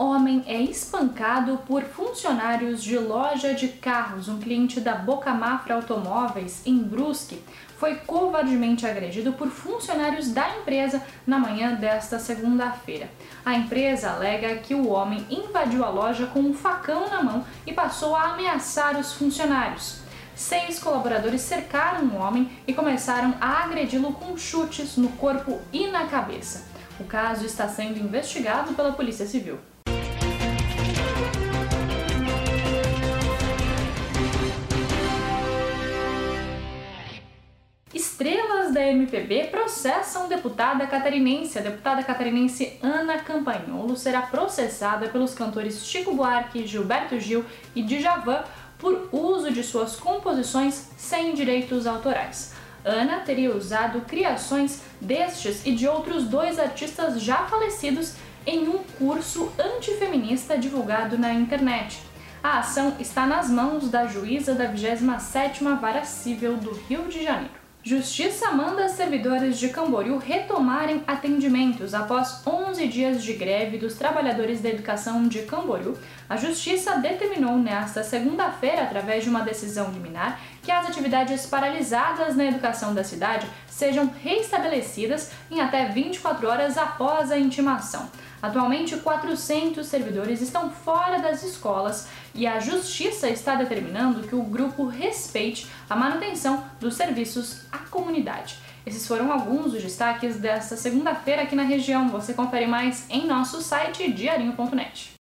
Homem é espancado por funcionários de loja de carros. Um cliente da Boca Mafra Automóveis, em Brusque, foi covardemente agredido por funcionários da empresa na manhã desta segunda-feira. A empresa alega que o homem invadiu a loja com um facão na mão e passou a ameaçar os funcionários. Seis colaboradores cercaram o homem e começaram a agredi-lo com chutes no corpo e na cabeça. O caso está sendo investigado pela Polícia Civil. Estrelas da MPB processam deputada catarinense. A deputada catarinense Ana Campagnolo será processada pelos cantores Chico Buarque, Gilberto Gil e Djavan por uso de suas composições sem direitos autorais. Ana teria usado criações destes e de outros dois artistas já falecidos em um curso antifeminista divulgado na internet. A ação está nas mãos da juíza da 27ª Vara Civil do Rio de Janeiro. Justiça manda servidores de Camboriú retomarem atendimentos após 11 dias de greve dos trabalhadores da educação de Camboriú. A Justiça determinou nesta segunda-feira, através de uma decisão liminar, que as atividades paralisadas na educação da cidade sejam reestabelecidas em até 24 horas após a intimação. Atualmente, 400 servidores estão fora das escolas e a Justiça está determinando que o grupo respeite a manutenção dos serviços à comunidade. Esses foram alguns dos destaques desta segunda-feira aqui na região. Você confere mais em nosso site diarinho.net.